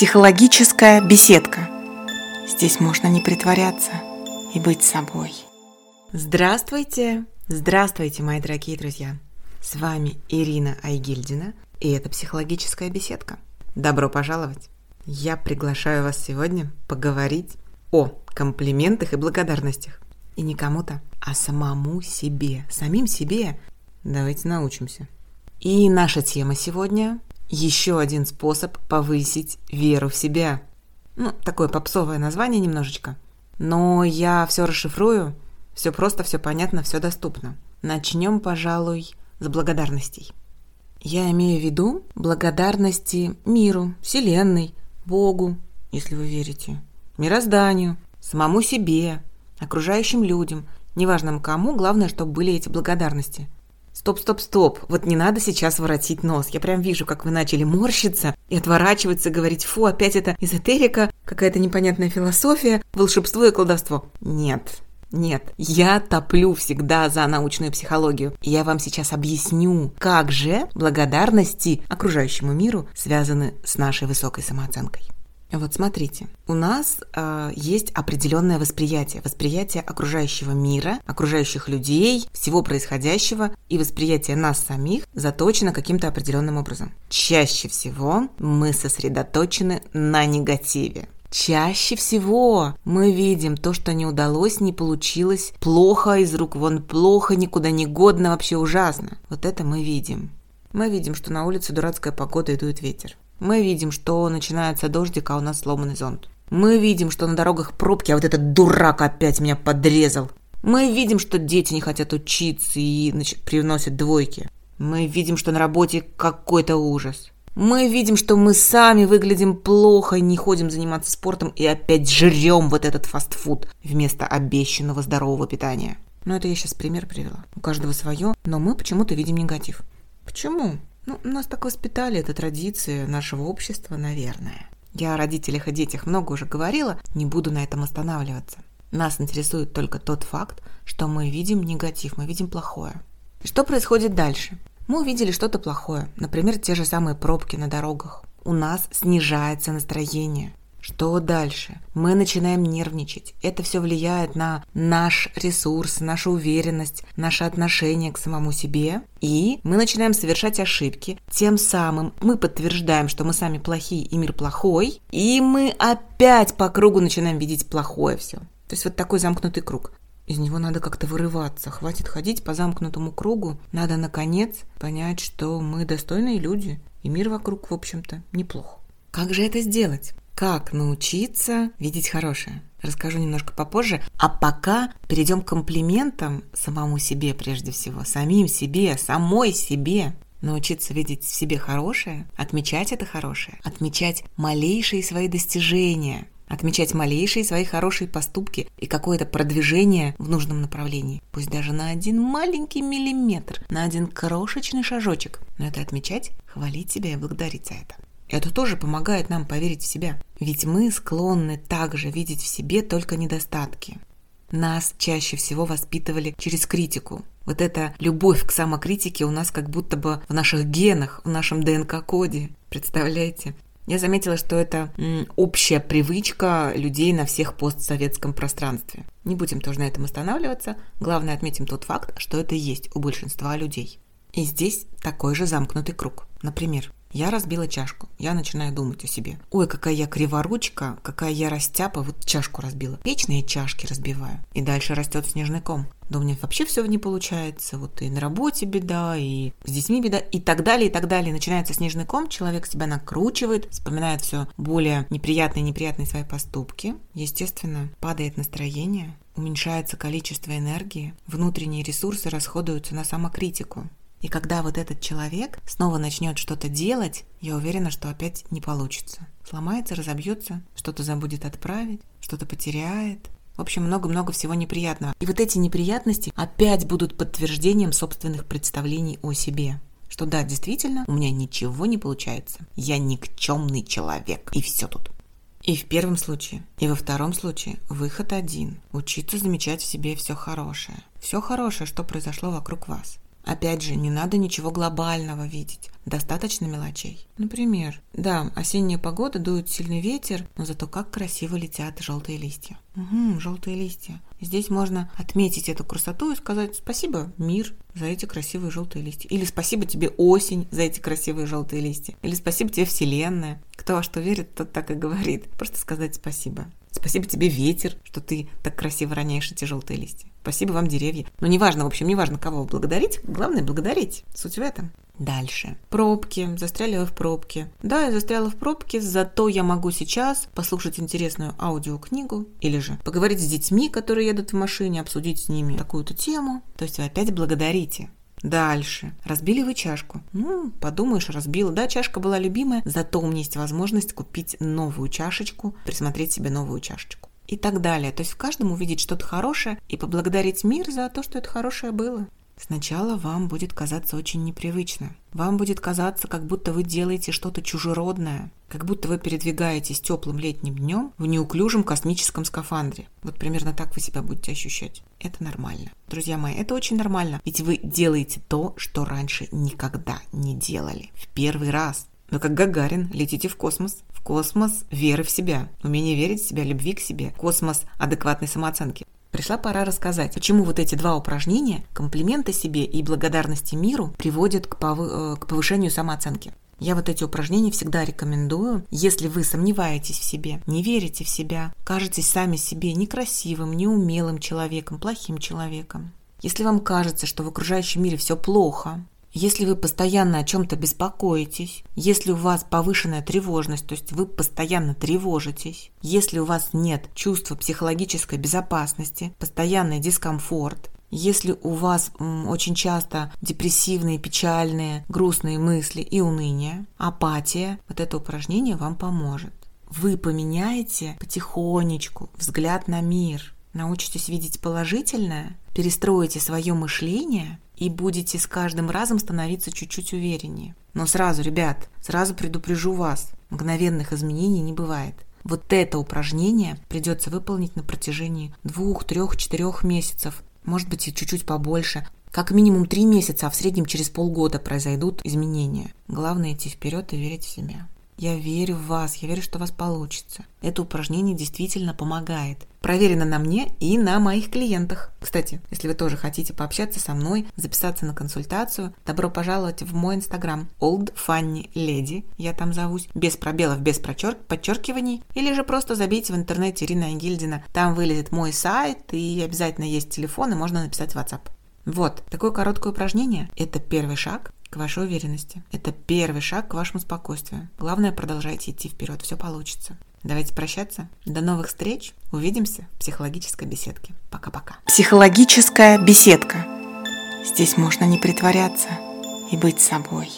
Психологическая беседка. Здесь можно не притворяться и быть собой. Здравствуйте! Здравствуйте, мои дорогие друзья! С вами Ирина Айгильдина, и это психологическая беседка. Добро пожаловать! Я приглашаю вас сегодня поговорить о комплиментах и благодарностях. И не кому-то, а самому себе, самим себе. Давайте научимся. И наша тема сегодня еще один способ повысить веру в себя. Ну, такое попсовое название немножечко. Но я все расшифрую, все просто, все понятно, все доступно. Начнем, пожалуй, с благодарностей. Я имею в виду благодарности миру, Вселенной, Богу, если вы верите, мирозданию, самому себе, окружающим людям, неважно кому, главное, чтобы были эти благодарности – Стоп, стоп, стоп. Вот не надо сейчас воротить нос. Я прям вижу, как вы начали морщиться и отворачиваться, говорить, фу, опять это эзотерика, какая-то непонятная философия, волшебство и колдовство. Нет, нет, я топлю всегда за научную психологию. И я вам сейчас объясню, как же благодарности окружающему миру связаны с нашей высокой самооценкой. Вот смотрите, у нас э, есть определенное восприятие, восприятие окружающего мира, окружающих людей, всего происходящего, и восприятие нас самих заточено каким-то определенным образом. Чаще всего мы сосредоточены на негативе. Чаще всего мы видим то, что не удалось, не получилось, плохо из рук вон, плохо, никуда не годно, вообще ужасно. Вот это мы видим. Мы видим, что на улице дурацкая погода и дует ветер. Мы видим, что начинается дождик, а у нас сломанный зонт. Мы видим, что на дорогах пробки, а вот этот дурак опять меня подрезал. Мы видим, что дети не хотят учиться и значит, привносят двойки. Мы видим, что на работе какой-то ужас. Мы видим, что мы сами выглядим плохо, не ходим заниматься спортом и опять жрем вот этот фастфуд вместо обещанного здорового питания. Ну, это я сейчас пример привела. У каждого свое, но мы почему-то видим негатив. Почему? Ну, нас так воспитали, это традиция нашего общества, наверное. Я о родителях и детях много уже говорила, не буду на этом останавливаться. Нас интересует только тот факт, что мы видим негатив, мы видим плохое. Что происходит дальше? Мы увидели что-то плохое, например, те же самые пробки на дорогах. У нас снижается настроение. Что дальше? Мы начинаем нервничать. Это все влияет на наш ресурс, нашу уверенность, наше отношение к самому себе. И мы начинаем совершать ошибки. Тем самым мы подтверждаем, что мы сами плохие и мир плохой. И мы опять по кругу начинаем видеть плохое все. То есть вот такой замкнутый круг. Из него надо как-то вырываться. Хватит ходить по замкнутому кругу. Надо, наконец, понять, что мы достойные люди. И мир вокруг, в общем-то, неплох. Как же это сделать? Как научиться видеть хорошее? Расскажу немножко попозже. А пока перейдем к комплиментам самому себе прежде всего, самим себе, самой себе. Научиться видеть в себе хорошее, отмечать это хорошее, отмечать малейшие свои достижения, отмечать малейшие свои хорошие поступки и какое-то продвижение в нужном направлении. Пусть даже на один маленький миллиметр, на один крошечный шажочек. Но это отмечать, хвалить себя и благодарить за это. Это тоже помогает нам поверить в себя. Ведь мы склонны также видеть в себе только недостатки. Нас чаще всего воспитывали через критику. Вот эта любовь к самокритике у нас как будто бы в наших генах, в нашем ДНК-коде. Представляете? Я заметила, что это общая привычка людей на всех постсоветском пространстве. Не будем тоже на этом останавливаться. Главное отметим тот факт, что это есть у большинства людей. И здесь такой же замкнутый круг. Например, я разбила чашку. Я начинаю думать о себе. Ой, какая я криворучка, какая я растяпа, вот чашку разбила. Вечные чашки разбиваю. И дальше растет снежный ком. Да у меня вообще все не получается. Вот и на работе беда, и с детьми беда, и так далее, и так далее. Начинается снежный ком, человек себя накручивает, вспоминает все более неприятные, неприятные свои поступки. Естественно, падает настроение, уменьшается количество энергии, внутренние ресурсы расходуются на самокритику. И когда вот этот человек снова начнет что-то делать, я уверена, что опять не получится. Сломается, разобьется, что-то забудет отправить, что-то потеряет. В общем, много-много всего неприятного. И вот эти неприятности опять будут подтверждением собственных представлений о себе. Что да, действительно, у меня ничего не получается. Я никчемный человек. И все тут. И в первом случае, и во втором случае выход один. Учиться замечать в себе все хорошее. Все хорошее, что произошло вокруг вас. Опять же, не надо ничего глобального видеть. Достаточно мелочей. Например, да, осенняя погода, дует сильный ветер, но зато как красиво летят желтые листья. Угу, желтые листья. Здесь можно отметить эту красоту и сказать спасибо, мир, за эти красивые желтые листья. Или спасибо тебе, осень, за эти красивые желтые листья. Или спасибо тебе, Вселенная. Кто во что верит, тот так и говорит. Просто сказать спасибо. Спасибо тебе, ветер, что ты так красиво роняешь эти желтые листья. Спасибо вам, деревья. Но ну, неважно, в общем, неважно, кого благодарить, главное благодарить. Суть в этом. Дальше. Пробки. Застряли в пробке. Да, я застряла в пробке, зато я могу сейчас послушать интересную аудиокнигу или же поговорить с детьми, которые едут в машине, обсудить с ними такую-то тему. То есть вы опять благодарите. Дальше. Разбили вы чашку. Ну, подумаешь, разбила. Да, чашка была любимая, зато у меня есть возможность купить новую чашечку, присмотреть себе новую чашечку и так далее. То есть в каждом увидеть что-то хорошее и поблагодарить мир за то, что это хорошее было. Сначала вам будет казаться очень непривычно. Вам будет казаться, как будто вы делаете что-то чужеродное, как будто вы передвигаетесь теплым летним днем в неуклюжем космическом скафандре. Вот примерно так вы себя будете ощущать. Это нормально. Друзья мои, это очень нормально. Ведь вы делаете то, что раньше никогда не делали. В первый раз. Вы как Гагарин летите в космос. В космос веры в себя, умение верить в себя, любви к себе, космос адекватной самооценки. Пришла пора рассказать, почему вот эти два упражнения, комплименты себе и благодарности миру, приводят к, повы- э, к повышению самооценки. Я вот эти упражнения всегда рекомендую, если вы сомневаетесь в себе, не верите в себя, кажетесь сами себе некрасивым, неумелым человеком, плохим человеком. Если вам кажется, что в окружающем мире все плохо, если вы постоянно о чем-то беспокоитесь, если у вас повышенная тревожность, то есть вы постоянно тревожитесь, если у вас нет чувства психологической безопасности, постоянный дискомфорт, если у вас очень часто депрессивные, печальные, грустные мысли и уныние, апатия, вот это упражнение вам поможет. Вы поменяете потихонечку взгляд на мир, научитесь видеть положительное, перестроите свое мышление – и будете с каждым разом становиться чуть-чуть увереннее. Но сразу, ребят, сразу предупрежу вас, мгновенных изменений не бывает. Вот это упражнение придется выполнить на протяжении двух, трех, четырех месяцев, может быть и чуть-чуть побольше. Как минимум три месяца, а в среднем через полгода произойдут изменения. Главное идти вперед и верить в себя. Я верю в вас, я верю, что у вас получится. Это упражнение действительно помогает. Проверено на мне и на моих клиентах. Кстати, если вы тоже хотите пообщаться со мной, записаться на консультацию, добро пожаловать в мой инстаграм Old Funny Lady, я там зовусь, без пробелов, без прочерк, подчеркиваний, или же просто забейте в интернете Ирина Ангельдина, там вылезет мой сайт и обязательно есть телефон и можно написать WhatsApp. Вот, такое короткое упражнение – это первый шаг к вашей уверенности. Это первый шаг к вашему спокойствию. Главное, продолжайте идти вперед, все получится. Давайте прощаться. До новых встреч. Увидимся в психологической беседке. Пока-пока. Психологическая беседка. Здесь можно не притворяться и быть собой.